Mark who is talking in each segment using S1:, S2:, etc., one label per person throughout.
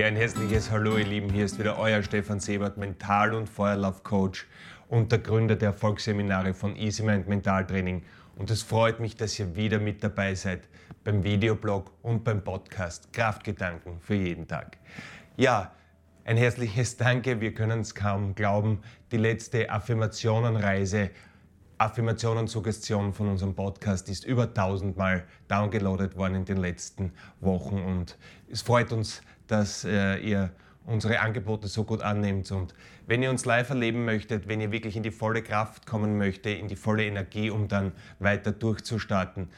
S1: Ja, ein herzliches Hallo, ihr Lieben. Hier ist wieder euer Stefan Sebert, Mental- und Feuerlauf-Coach und der Gründer der Erfolgsseminare von Easy Mind Mentaltraining. Und es freut mich, dass ihr wieder mit dabei seid beim Videoblog und beim Podcast Kraftgedanken für jeden Tag. Ja, ein herzliches Danke. Wir können es kaum glauben. Die letzte Affirmationenreise Affirmationen-Suggestion von unserem Podcast ist über 1000 Mal downgeloadet worden in den letzten Wochen und es freut uns, dass äh, ihr unsere Angebote so gut annimmt und wenn ihr uns live erleben möchtet, wenn ihr wirklich in die volle Kraft kommen möchtet, in die volle Energie, um dann weiter durchzustarten,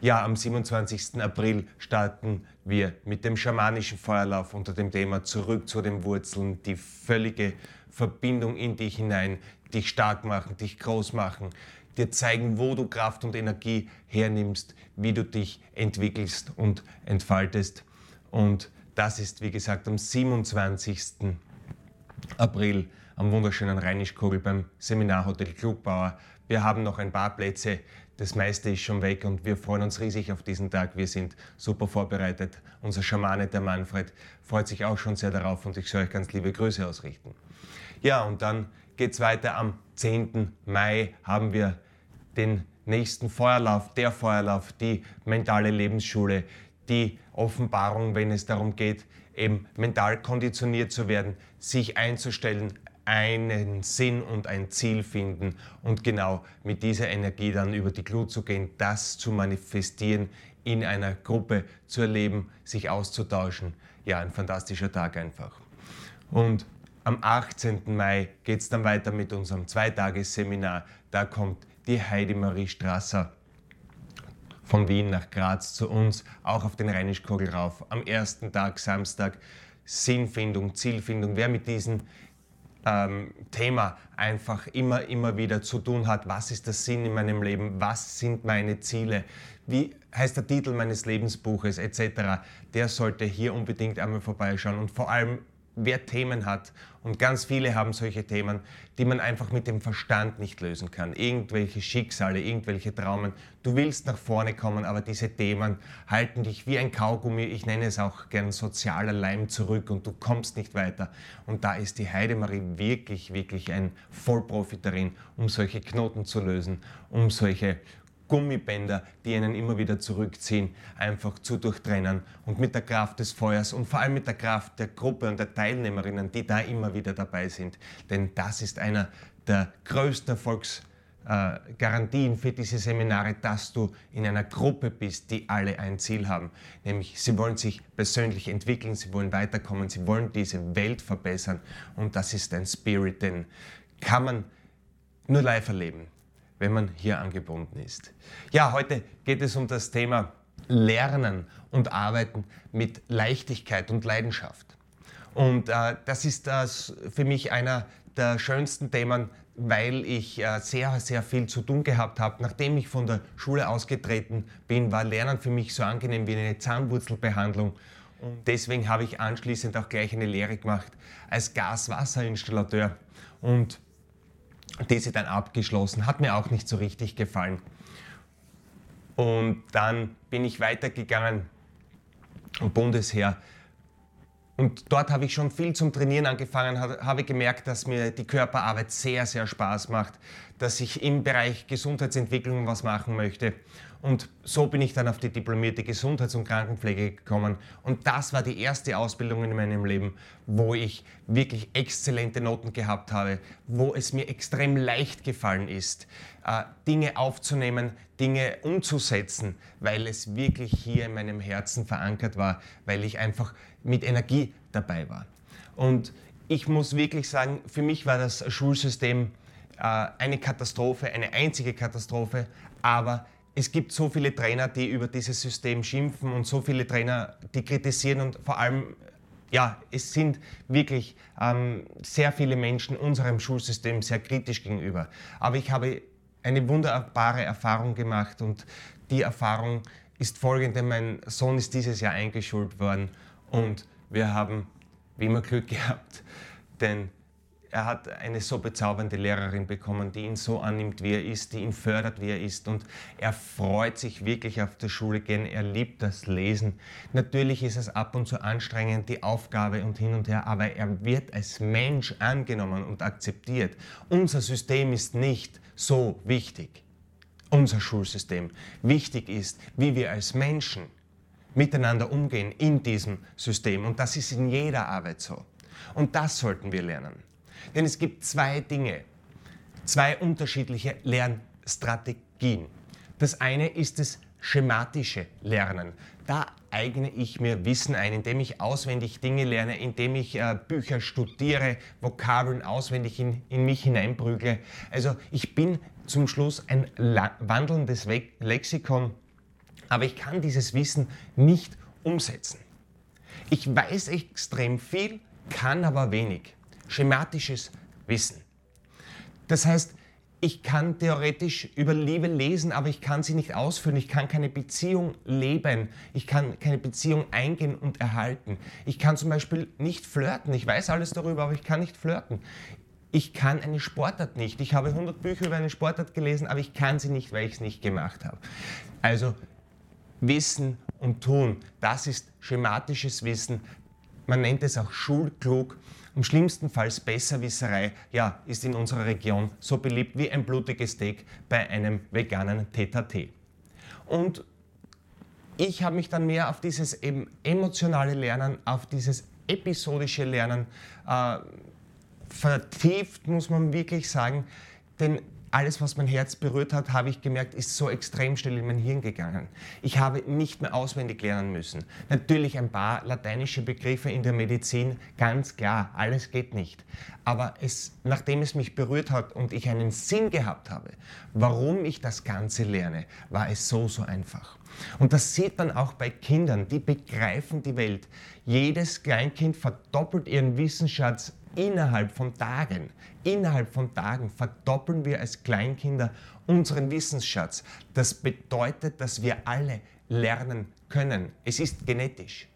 S1: ja, am 27. April starten wir mit dem schamanischen Feuerlauf unter dem Thema Zurück zu den Wurzeln, die völlige Verbindung in dich hinein, dich stark machen, dich groß machen, dir zeigen, wo du Kraft und Energie hernimmst, wie du dich entwickelst und entfaltest. Und das ist, wie gesagt, am 27. April am wunderschönen Rheinischkogel beim Seminarhotel Klugbauer. Wir haben noch ein paar Plätze, das meiste ist schon weg und wir freuen uns riesig auf diesen Tag. Wir sind super vorbereitet. Unser Schamane, der Manfred, freut sich auch schon sehr darauf und ich soll euch ganz liebe Grüße ausrichten. Ja, und dann geht es weiter. Am 10. Mai haben wir den nächsten Feuerlauf, der Feuerlauf, die mentale Lebensschule, die Offenbarung, wenn es darum geht, eben mental konditioniert zu werden, sich einzustellen, einen Sinn und ein Ziel finden und genau mit dieser Energie dann über die Glut zu gehen, das zu manifestieren, in einer Gruppe zu erleben, sich auszutauschen. Ja, ein fantastischer Tag einfach. Und am 18. Mai geht es dann weiter mit unserem Zweitagesseminar. Da kommt die Heidi Marie Strasser von Wien nach Graz zu uns, auch auf den Rheinischkogel rauf. Am ersten Tag, Samstag, Sinnfindung, Zielfindung. Wer mit diesem ähm, Thema einfach immer, immer wieder zu tun hat, was ist der Sinn in meinem Leben, was sind meine Ziele, wie heißt der Titel meines Lebensbuches etc., der sollte hier unbedingt einmal vorbeischauen und vor allem wer Themen hat, und ganz viele haben solche Themen, die man einfach mit dem Verstand nicht lösen kann. Irgendwelche Schicksale, irgendwelche Traumen. Du willst nach vorne kommen, aber diese Themen halten dich wie ein Kaugummi, ich nenne es auch gern sozialer Leim zurück und du kommst nicht weiter. Und da ist die Heidemarie wirklich, wirklich ein Vollprofi darin, um solche Knoten zu lösen, um solche Gummibänder, die einen immer wieder zurückziehen, einfach zu durchtrennen und mit der Kraft des Feuers und vor allem mit der Kraft der Gruppe und der Teilnehmerinnen, die da immer wieder dabei sind. Denn das ist einer der größten Erfolgsgarantien für diese Seminare, dass du in einer Gruppe bist, die alle ein Ziel haben. Nämlich, sie wollen sich persönlich entwickeln, sie wollen weiterkommen, sie wollen diese Welt verbessern. Und das ist ein Spirit, den kann man nur live erleben wenn man hier angebunden ist. Ja, heute geht es um das Thema Lernen und Arbeiten mit Leichtigkeit und Leidenschaft. Und äh, das ist das für mich einer der schönsten Themen, weil ich äh, sehr, sehr viel zu tun gehabt habe. Nachdem ich von der Schule ausgetreten bin, war Lernen für mich so angenehm wie eine Zahnwurzelbehandlung. Und deswegen habe ich anschließend auch gleich eine Lehre gemacht als Gaswasserinstallateur. Und diese dann abgeschlossen. Hat mir auch nicht so richtig gefallen. Und dann bin ich weitergegangen Bundesheer. Und dort habe ich schon viel zum Trainieren angefangen, habe gemerkt, dass mir die Körperarbeit sehr, sehr Spaß macht, dass ich im Bereich Gesundheitsentwicklung was machen möchte. Und so bin ich dann auf die diplomierte Gesundheits- und Krankenpflege gekommen. Und das war die erste Ausbildung in meinem Leben, wo ich wirklich exzellente Noten gehabt habe, wo es mir extrem leicht gefallen ist, äh, Dinge aufzunehmen, Dinge umzusetzen, weil es wirklich hier in meinem Herzen verankert war, weil ich einfach mit Energie dabei war. Und ich muss wirklich sagen, für mich war das Schulsystem äh, eine Katastrophe, eine einzige Katastrophe, aber es gibt so viele Trainer, die über dieses System schimpfen und so viele Trainer, die kritisieren und vor allem, ja, es sind wirklich ähm, sehr viele Menschen unserem Schulsystem sehr kritisch gegenüber. Aber ich habe eine wunderbare Erfahrung gemacht und die Erfahrung ist folgende. Mein Sohn ist dieses Jahr eingeschult worden und wir haben wie immer Glück gehabt, denn er hat eine so bezaubernde Lehrerin bekommen, die ihn so annimmt, wie er ist, die ihn fördert, wie er ist. Und er freut sich wirklich auf der Schule gehen. Er liebt das Lesen. Natürlich ist es ab und zu anstrengend, die Aufgabe und hin und her, aber er wird als Mensch angenommen und akzeptiert. Unser System ist nicht so wichtig. Unser Schulsystem. Wichtig ist, wie wir als Menschen miteinander umgehen in diesem System. Und das ist in jeder Arbeit so. Und das sollten wir lernen. Denn es gibt zwei Dinge, zwei unterschiedliche Lernstrategien. Das eine ist das schematische Lernen. Da eigne ich mir Wissen ein, indem ich auswendig Dinge lerne, indem ich äh, Bücher studiere, Vokabeln auswendig in, in mich hineinprügle. Also ich bin zum Schluss ein wandelndes Lexikon, aber ich kann dieses Wissen nicht umsetzen. Ich weiß extrem viel, kann aber wenig schematisches Wissen. Das heißt, ich kann theoretisch über Liebe lesen, aber ich kann sie nicht ausführen. Ich kann keine Beziehung leben. Ich kann keine Beziehung eingehen und erhalten. Ich kann zum Beispiel nicht flirten. Ich weiß alles darüber, aber ich kann nicht flirten. Ich kann eine Sportart nicht. Ich habe 100 Bücher über eine Sportart gelesen, aber ich kann sie nicht, weil ich es nicht gemacht habe. Also Wissen und Tun, das ist schematisches Wissen. Man nennt es auch schulklug. Im schlimmsten Fall Besserwisserei, ja, ist in unserer Region so beliebt wie ein blutiges Steak bei einem veganen TTT. Und ich habe mich dann mehr auf dieses eben emotionale Lernen, auf dieses episodische Lernen äh, vertieft, muss man wirklich sagen. Denn alles, was mein Herz berührt hat, habe ich gemerkt, ist so extrem schnell in mein Hirn gegangen. Ich habe nicht mehr auswendig lernen müssen. Natürlich ein paar lateinische Begriffe in der Medizin, ganz klar, alles geht nicht. Aber es, nachdem es mich berührt hat und ich einen Sinn gehabt habe, warum ich das Ganze lerne, war es so, so einfach. Und das sieht man auch bei Kindern, die begreifen die Welt. Jedes Kleinkind verdoppelt ihren Wissensschatz innerhalb von Tagen, innerhalb von Tagen verdoppeln wir als Kleinkinder unseren Wissensschatz. Das bedeutet, dass wir alle lernen können. Es ist genetisch.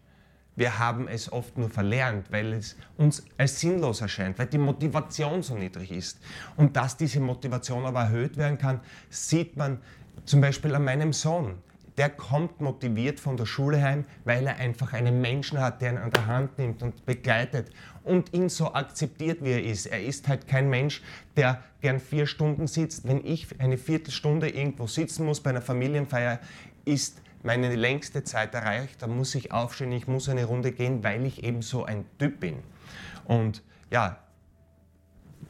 S1: Wir haben es oft nur verlernt, weil es uns als sinnlos erscheint, weil die Motivation so niedrig ist. Und dass diese Motivation aber erhöht werden kann, sieht man zum Beispiel an meinem Sohn der kommt motiviert von der Schule heim, weil er einfach einen Menschen hat, der ihn an der Hand nimmt und begleitet und ihn so akzeptiert, wie er ist. Er ist halt kein Mensch, der gern vier Stunden sitzt. Wenn ich eine Viertelstunde irgendwo sitzen muss bei einer Familienfeier, ist meine längste Zeit erreicht. Da muss ich aufstehen, ich muss eine Runde gehen, weil ich eben so ein Typ bin. Und ja,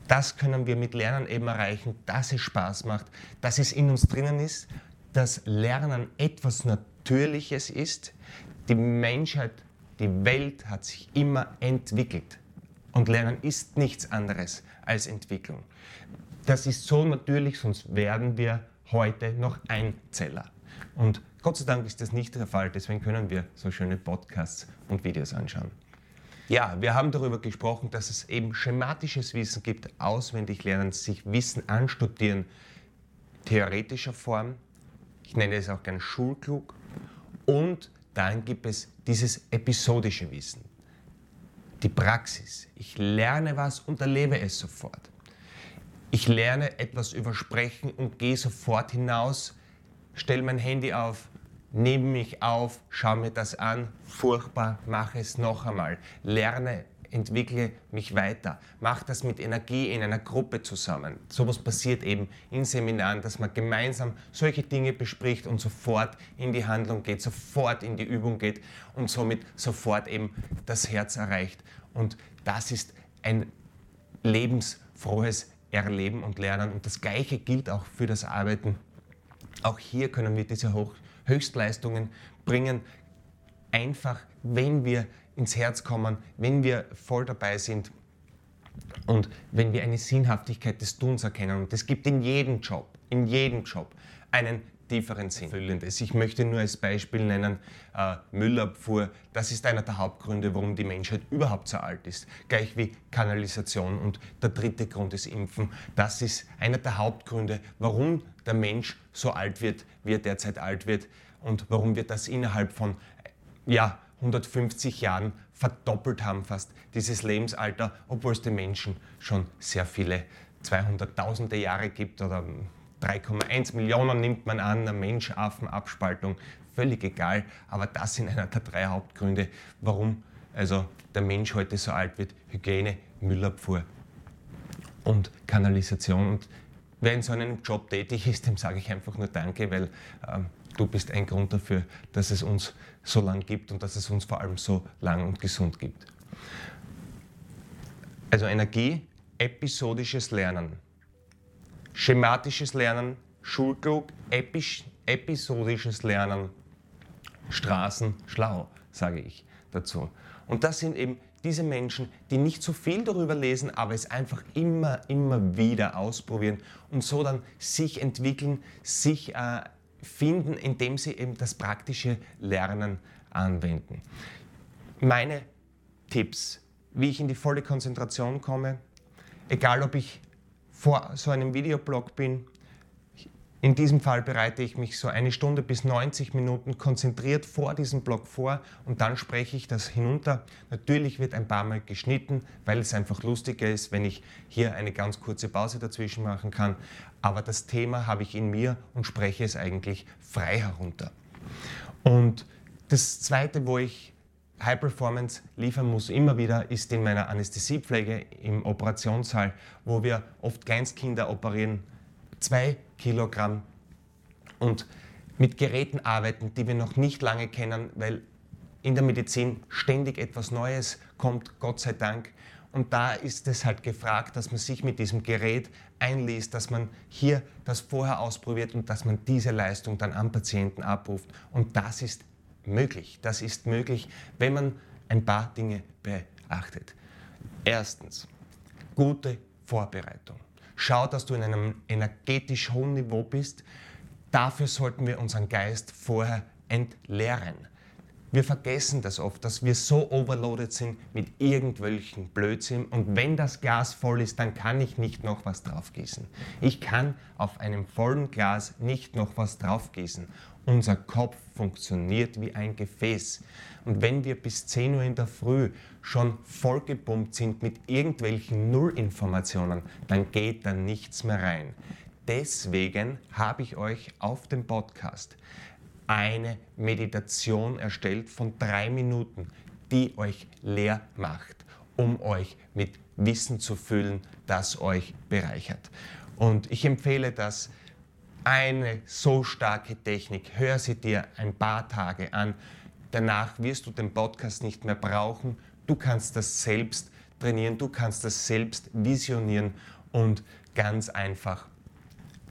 S1: das können wir mit Lernen eben erreichen, dass es Spaß macht, dass es in uns drinnen ist dass Lernen etwas Natürliches ist. Die Menschheit, die Welt hat sich immer entwickelt. Und Lernen ist nichts anderes als Entwicklung. Das ist so natürlich, sonst werden wir heute noch Einzeller. Und Gott sei Dank ist das nicht der Fall, deswegen können wir so schöne Podcasts und Videos anschauen. Ja, wir haben darüber gesprochen, dass es eben schematisches Wissen gibt, auswendig lernen, sich Wissen anstudieren, theoretischer Form, ich nenne es auch gern schulklug. Und dann gibt es dieses episodische Wissen, die Praxis. Ich lerne was und erlebe es sofort. Ich lerne etwas über Sprechen und gehe sofort hinaus, stelle mein Handy auf, nehme mich auf, schaue mir das an, furchtbar, mache es noch einmal, lerne entwickle mich weiter. Mach das mit Energie in einer Gruppe zusammen. Sowas passiert eben in Seminaren, dass man gemeinsam solche Dinge bespricht und sofort in die Handlung geht, sofort in die Übung geht und somit sofort eben das Herz erreicht. Und das ist ein lebensfrohes Erleben und Lernen. Und das Gleiche gilt auch für das Arbeiten. Auch hier können wir diese Hoch Höchstleistungen bringen, einfach wenn wir ins Herz kommen, wenn wir voll dabei sind und wenn wir eine Sinnhaftigkeit des Tuns erkennen. Und es gibt in jedem Job, in jedem Job einen tieferen Sinn. Ich möchte nur als Beispiel nennen, äh, Müllabfuhr, das ist einer der Hauptgründe, warum die Menschheit überhaupt so alt ist. Gleich wie Kanalisation und der dritte Grund ist Impfen. Das ist einer der Hauptgründe, warum der Mensch so alt wird, wie er derzeit alt wird und warum wir das innerhalb von ja, 150 Jahren verdoppelt haben, fast dieses Lebensalter, obwohl es den Menschen schon sehr viele 200.000 Jahre gibt oder 3,1 Millionen nimmt man an, eine Mensch-Affen-Abspaltung, völlig egal, aber das sind einer der drei Hauptgründe, warum also der Mensch heute so alt wird. Hygiene, Müllabfuhr und Kanalisation. Und wer in so einem Job tätig ist, dem sage ich einfach nur Danke, weil ähm, du bist ein Grund dafür, dass es uns so lang gibt und dass es uns vor allem so lang und gesund gibt. Also Energie, episodisches Lernen, schematisches Lernen, Schulklug, episch, episodisches Lernen, Straßen schlau, sage ich dazu. Und das sind eben diese Menschen, die nicht so viel darüber lesen, aber es einfach immer, immer wieder ausprobieren und so dann sich entwickeln, sich äh, finden, indem sie eben das praktische Lernen anwenden. Meine Tipps, wie ich in die volle Konzentration komme, egal ob ich vor so einem Videoblog bin, in diesem Fall bereite ich mich so eine Stunde bis 90 Minuten konzentriert vor diesem Blog vor und dann spreche ich das hinunter. Natürlich wird ein paar Mal geschnitten, weil es einfach lustiger ist, wenn ich hier eine ganz kurze Pause dazwischen machen kann. Aber das Thema habe ich in mir und spreche es eigentlich frei herunter. Und das Zweite, wo ich High Performance liefern muss, immer wieder, ist in meiner Anästhesiepflege im Operationssaal, wo wir oft Kleinstkinder operieren zwei Kilogramm und mit Geräten arbeiten, die wir noch nicht lange kennen, weil in der Medizin ständig etwas Neues kommt, Gott sei Dank. Und da ist es halt gefragt, dass man sich mit diesem Gerät einliest, dass man hier das vorher ausprobiert und dass man diese Leistung dann am Patienten abruft. Und das ist möglich. Das ist möglich, wenn man ein paar Dinge beachtet. Erstens, gute Vorbereitung. Schau, dass du in einem energetisch hohen Niveau bist. Dafür sollten wir unseren Geist vorher entleeren. Wir vergessen das oft, dass wir so overloaded sind mit irgendwelchen Blödsinn und wenn das Glas voll ist, dann kann ich nicht noch was draufgießen. Ich kann auf einem vollen Glas nicht noch was draufgießen. Unser Kopf funktioniert wie ein Gefäß. Und wenn wir bis 10 Uhr in der Früh schon vollgepumpt sind mit irgendwelchen Nullinformationen, dann geht da nichts mehr rein. Deswegen habe ich euch auf dem Podcast eine Meditation erstellt von drei Minuten, die euch leer macht, um euch mit Wissen zu füllen, das euch bereichert. Und ich empfehle das eine so starke Technik. Hör sie dir ein paar Tage an. Danach wirst du den Podcast nicht mehr brauchen. Du kannst das selbst trainieren, du kannst das selbst visionieren und ganz einfach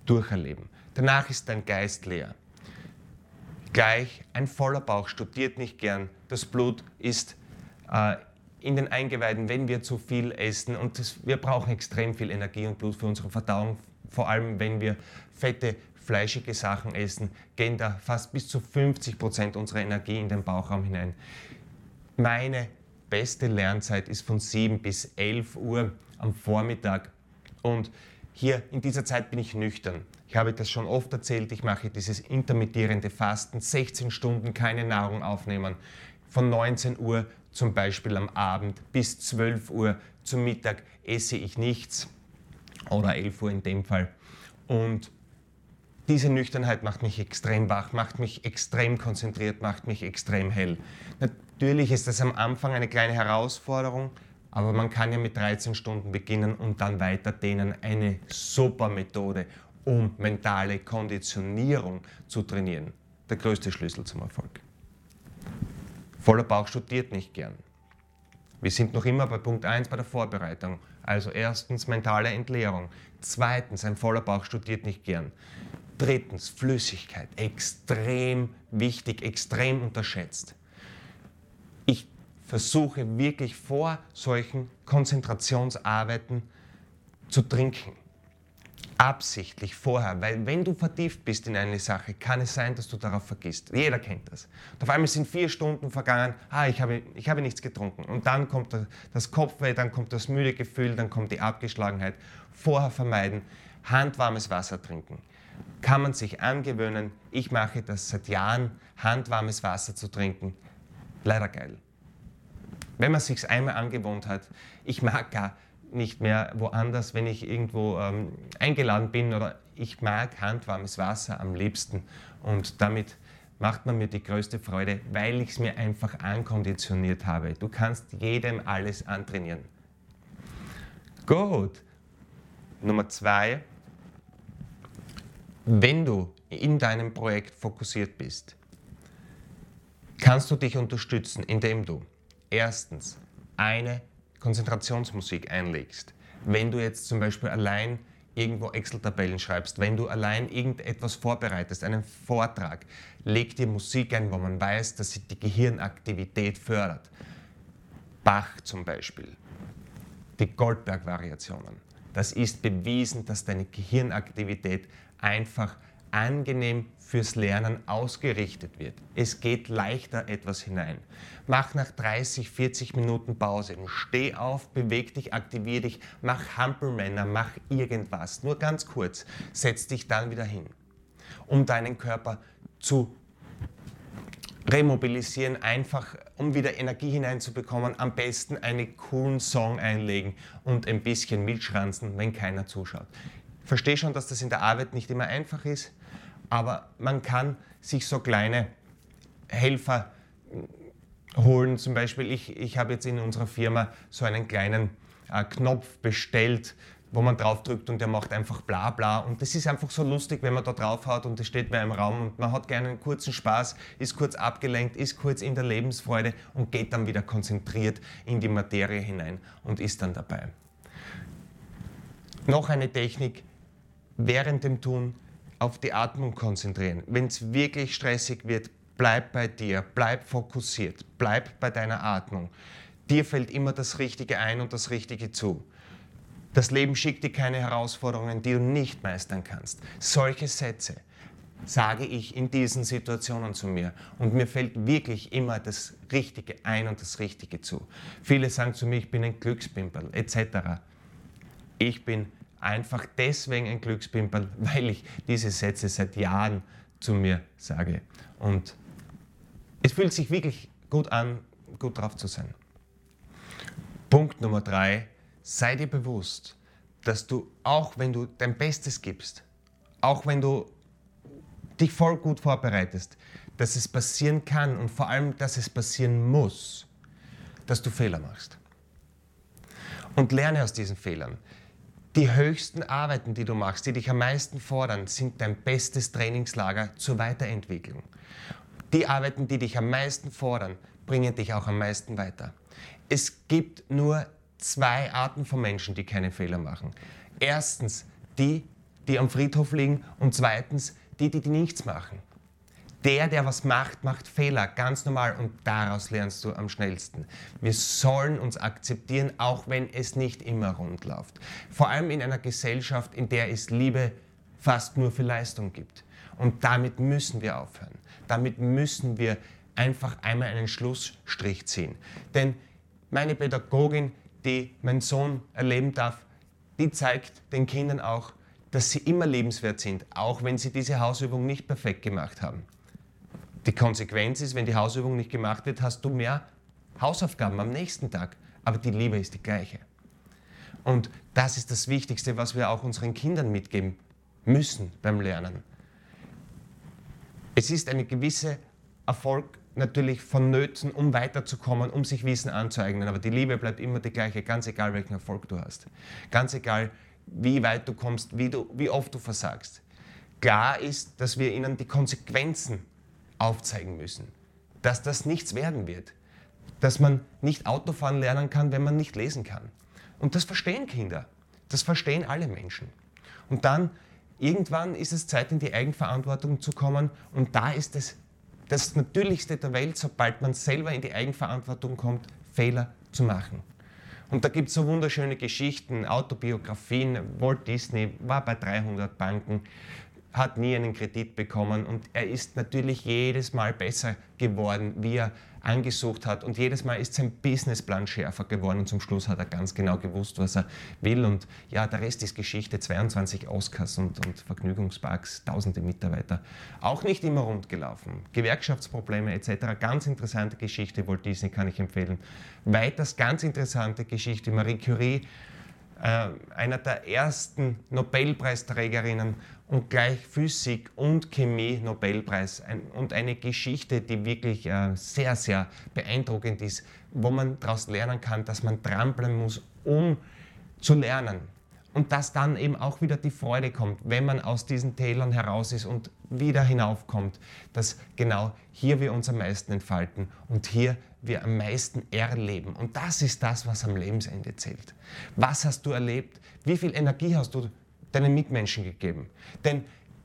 S1: durcherleben. Danach ist dein Geist leer. Gleich ein voller Bauch studiert nicht gern. Das Blut ist äh, in den Eingeweiden, wenn wir zu viel essen. Und das, wir brauchen extrem viel Energie und Blut für unsere Verdauung, vor allem wenn wir fette, fleischige Sachen essen, gehen da fast bis zu 50 Prozent unserer Energie in den Bauchraum hinein. Meine beste Lernzeit ist von 7 bis 11 Uhr am Vormittag und hier in dieser Zeit bin ich nüchtern. Ich habe das schon oft erzählt, ich mache dieses intermittierende Fasten, 16 Stunden keine Nahrung aufnehmen, von 19 Uhr zum Beispiel am Abend bis 12 Uhr zum Mittag esse ich nichts oder 11 Uhr in dem Fall. Und diese Nüchternheit macht mich extrem wach, macht mich extrem konzentriert, macht mich extrem hell. Natürlich ist das am Anfang eine kleine Herausforderung, aber man kann ja mit 13 Stunden beginnen und dann weiter dehnen. Eine super Methode, um mentale Konditionierung zu trainieren. Der größte Schlüssel zum Erfolg. Voller Bauch studiert nicht gern. Wir sind noch immer bei Punkt 1 bei der Vorbereitung. Also erstens mentale Entleerung. Zweitens, ein voller Bauch studiert nicht gern. Drittens, Flüssigkeit. Extrem wichtig, extrem unterschätzt. Ich versuche wirklich vor solchen Konzentrationsarbeiten zu trinken absichtlich vorher, weil wenn du vertieft bist in eine Sache, kann es sein, dass du darauf vergisst. Jeder kennt das. Und auf einmal sind vier Stunden vergangen, ah, ich habe, ich habe nichts getrunken. Und dann kommt das Kopfweh, dann kommt das müde Gefühl, dann kommt die Abgeschlagenheit. Vorher vermeiden, handwarmes Wasser trinken. Kann man sich angewöhnen. Ich mache das seit Jahren, handwarmes Wasser zu trinken. leider geil. Wenn man sich einmal angewohnt hat, ich mag gar nicht mehr woanders, wenn ich irgendwo ähm, eingeladen bin oder ich mag handwarmes Wasser am liebsten und damit macht man mir die größte Freude, weil ich es mir einfach ankonditioniert habe. Du kannst jedem alles antrainieren. Gut. Nummer zwei, wenn du in deinem Projekt fokussiert bist, kannst du dich unterstützen, indem du erstens eine Konzentrationsmusik einlegst. Wenn du jetzt zum Beispiel allein irgendwo Excel-Tabellen schreibst, wenn du allein irgendetwas vorbereitest, einen Vortrag, leg dir Musik ein, wo man weiß, dass sie die Gehirnaktivität fördert. Bach zum Beispiel, die Goldberg-Variationen. Das ist bewiesen, dass deine Gehirnaktivität einfach angenehm fürs Lernen ausgerichtet wird. Es geht leichter etwas hinein. Mach nach 30, 40 Minuten Pause. Steh auf, beweg dich, aktivier dich, mach Hampelmänner, mach irgendwas. Nur ganz kurz. Setz dich dann wieder hin, um deinen Körper zu remobilisieren, einfach um wieder Energie hineinzubekommen, am besten einen coolen Song einlegen und ein bisschen mitschranzen, wenn keiner zuschaut. Verstehe schon, dass das in der Arbeit nicht immer einfach ist, aber man kann sich so kleine Helfer holen. Zum Beispiel, ich, ich habe jetzt in unserer Firma so einen kleinen äh, Knopf bestellt, wo man drauf drückt und der macht einfach bla bla. Und das ist einfach so lustig, wenn man da drauf haut und es steht bei einem Raum und man hat gerne einen kurzen Spaß, ist kurz abgelenkt, ist kurz in der Lebensfreude und geht dann wieder konzentriert in die Materie hinein und ist dann dabei. Noch eine Technik, während dem Tun auf die Atmung konzentrieren. Wenn es wirklich stressig wird, bleib bei dir, bleib fokussiert, bleib bei deiner Atmung. Dir fällt immer das Richtige ein und das Richtige zu. Das Leben schickt dir keine Herausforderungen, die du nicht meistern kannst. Solche Sätze sage ich in diesen Situationen zu mir. Und mir fällt wirklich immer das Richtige ein und das Richtige zu. Viele sagen zu mir, ich bin ein Glückspimperl etc. Ich bin einfach deswegen ein Glückspimperl, weil ich diese Sätze seit Jahren zu mir sage. Und es fühlt sich wirklich gut an, gut drauf zu sein. Punkt Nummer drei, sei dir bewusst, dass du, auch wenn du dein Bestes gibst, auch wenn du dich voll gut vorbereitest, dass es passieren kann und vor allem, dass es passieren muss, dass du Fehler machst. Und lerne aus diesen Fehlern. Die höchsten Arbeiten, die du machst, die dich am meisten fordern, sind dein bestes Trainingslager zur Weiterentwicklung. Die Arbeiten, die dich am meisten fordern, bringen dich auch am meisten weiter. Es gibt nur zwei Arten von Menschen, die keine Fehler machen. Erstens die, die am Friedhof liegen und zweitens die, die, die nichts machen. Der, der was macht, macht Fehler, ganz normal und daraus lernst du am schnellsten. Wir sollen uns akzeptieren, auch wenn es nicht immer rund läuft. Vor allem in einer Gesellschaft, in der es Liebe fast nur für Leistung gibt. Und damit müssen wir aufhören. Damit müssen wir einfach einmal einen Schlussstrich ziehen. Denn meine Pädagogin, die mein Sohn erleben darf, die zeigt den Kindern auch, dass sie immer lebenswert sind, auch wenn sie diese Hausübung nicht perfekt gemacht haben. Die Konsequenz ist, wenn die Hausübung nicht gemacht wird, hast du mehr Hausaufgaben am nächsten Tag. Aber die Liebe ist die gleiche. Und das ist das Wichtigste, was wir auch unseren Kindern mitgeben müssen beim Lernen. Es ist eine gewisse Erfolg natürlich vonnöten, um weiterzukommen, um sich Wissen anzueignen. Aber die Liebe bleibt immer die gleiche, ganz egal welchen Erfolg du hast. Ganz egal, wie weit du kommst, wie, du, wie oft du versagst. Klar ist, dass wir ihnen die Konsequenzen aufzeigen müssen, dass das nichts werden wird, dass man nicht Autofahren lernen kann, wenn man nicht lesen kann. Und das verstehen Kinder, das verstehen alle Menschen. Und dann irgendwann ist es Zeit, in die Eigenverantwortung zu kommen und da ist es das Natürlichste der Welt, sobald man selber in die Eigenverantwortung kommt, Fehler zu machen. Und da gibt es so wunderschöne Geschichten, Autobiografien. Walt Disney war bei 300 Banken. Hat nie einen Kredit bekommen und er ist natürlich jedes Mal besser geworden, wie er angesucht hat. Und jedes Mal ist sein Businessplan schärfer geworden und zum Schluss hat er ganz genau gewusst, was er will. Und ja, der Rest ist Geschichte, 22 Oscars und, und Vergnügungsparks, tausende Mitarbeiter, auch nicht immer rund gelaufen, Gewerkschaftsprobleme etc., ganz interessante Geschichte, Walt Disney kann ich empfehlen. Weiters ganz interessante Geschichte, Marie Curie, äh, einer der ersten Nobelpreisträgerinnen und gleich Physik und Chemie Nobelpreis und eine Geschichte, die wirklich äh, sehr, sehr beeindruckend ist, wo man daraus lernen kann, dass man dranbleiben muss, um zu lernen. Und dass dann eben auch wieder die Freude kommt, wenn man aus diesen Tälern heraus ist und wieder hinaufkommt, dass genau hier wir uns am meisten entfalten und hier wir am meisten erleben. Und das ist das, was am Lebensende zählt. Was hast du erlebt? Wie viel Energie hast du deinen Mitmenschen gegeben? Denn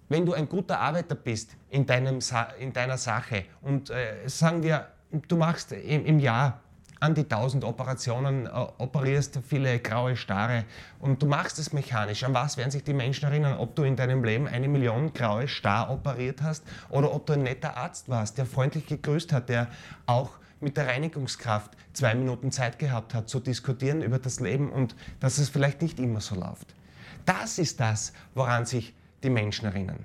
S1: wenn du ein guter Arbeiter bist in, deinem, in deiner Sache und äh, sagen wir, du machst im, im Jahr an die 1000 Operationen, äh, operierst viele graue Starre und du machst es mechanisch. An was werden sich die Menschen erinnern? Ob du in deinem Leben eine Million graue Star operiert hast oder ob du ein netter Arzt warst, der freundlich gegrüßt hat, der auch mit der Reinigungskraft zwei Minuten Zeit gehabt hat, zu diskutieren über das Leben und dass es vielleicht nicht immer so läuft. Das ist das, woran sich die Menschen erinnern.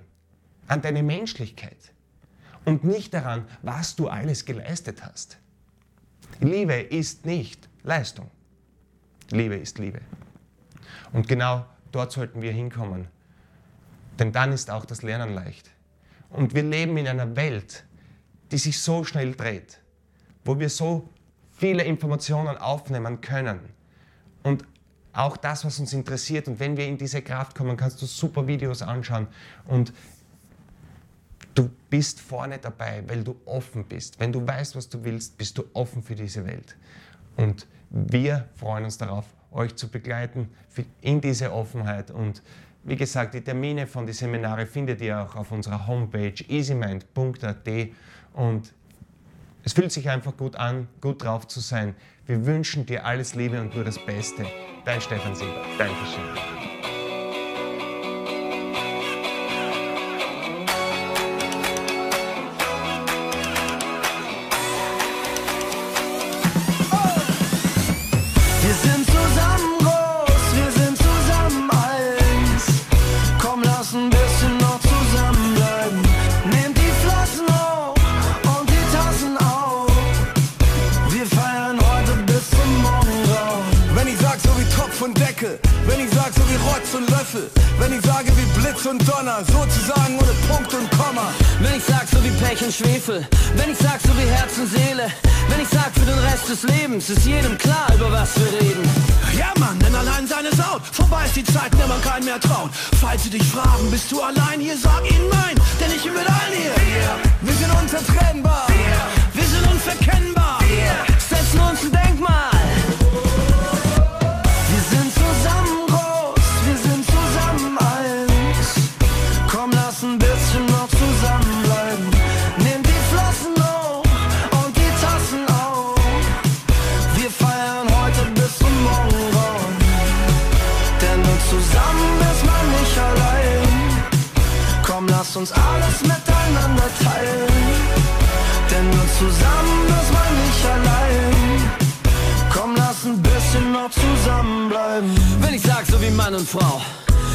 S1: An deine Menschlichkeit und nicht daran, was du alles geleistet hast. Liebe ist nicht Leistung. Liebe ist Liebe. Und genau dort sollten wir hinkommen. Denn dann ist auch das Lernen leicht. Und wir leben in einer Welt, die sich so schnell dreht wo wir so viele Informationen aufnehmen können. Und auch das, was uns interessiert. Und wenn wir in diese Kraft kommen, kannst du super Videos anschauen. Und du bist vorne dabei, weil du offen bist. Wenn du weißt, was du willst, bist du offen für diese Welt. Und wir freuen uns darauf, euch zu begleiten in diese Offenheit. Und wie gesagt, die Termine von den Seminare findet ihr auch auf unserer Homepage easymind.at. Und es fühlt sich einfach gut an, gut drauf zu sein. Wir wünschen dir alles Liebe und nur das Beste. Dein Stefan Sieber. Dankeschön.
S2: Und Donner, sozusagen ohne Punkt und Komma. Wenn ich sag so wie Pech und Schwefel, wenn ich sag so wie Herz und Seele, wenn ich sag für den Rest des Lebens, ist jedem klar, über was wir reden. Ja Mann, denn allein seine Saut, vorbei ist die Zeit, in der man keinen mehr traut. Falls sie dich fragen, bist du allein hier, sag ihnen nein, denn ich bin mit allen hier. Wir, wir sind unzertrennbar, wir, wir sind unverkennbar, wir setzen uns ein Denkmal. Lass uns alles miteinander teilen. Denn nur zusammen ist man nicht allein. Komm, lass ein bisschen noch zusammenbleiben. Wenn ich sag, so wie Mann und Frau,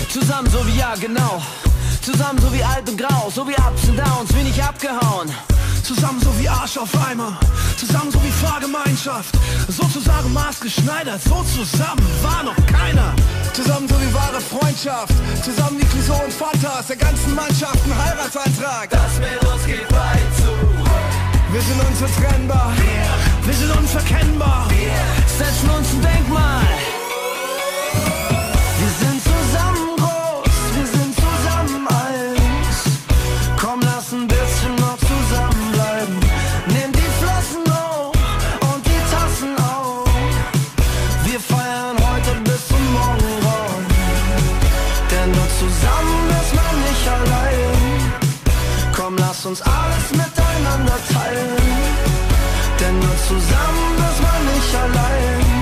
S2: zusammen so wie ja, genau. Zusammen so wie alt und grau, so wie Ups und Downs, wie nicht abgehauen. Zusammen so wie Arsch auf Eimer, zusammen so wie Fahrgemeinschaft, sozusagen maßgeschneidert, so zusammen war noch keiner. Zusammen so wie wahre Freundschaft, zusammen wie Clouseau und Fantas, der ganzen Mannschaft ein Heiratsantrag. Das mit uns geht weit zu. Wir sind unzertrennbar, wir, wir sind unverkennbar, wir setzen uns ein Denkmal. Uns alles miteinander teilen. Denn nur zusammen ist man nicht allein.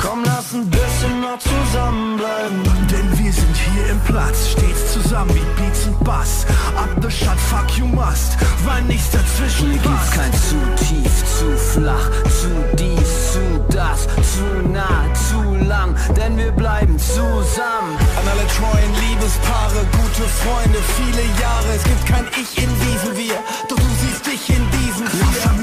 S2: Komm, lass ein bisschen noch zusammenbleiben. Denn wir
S3: sind hier im Platz, stets zusammen wie Beats und Bass. Up the shot, fuck you must, weil nichts dazwischen
S2: Hier gibt's kein zu tief, zu flach, zu dies, zu das, zu nah, zu lang, denn wir bleiben zusammen.
S3: An alle treuen Liebespaare, gute Freunde, viele Jahre. Es gibt kein Ich in diesem Wir, doch du siehst dich in diesem
S2: La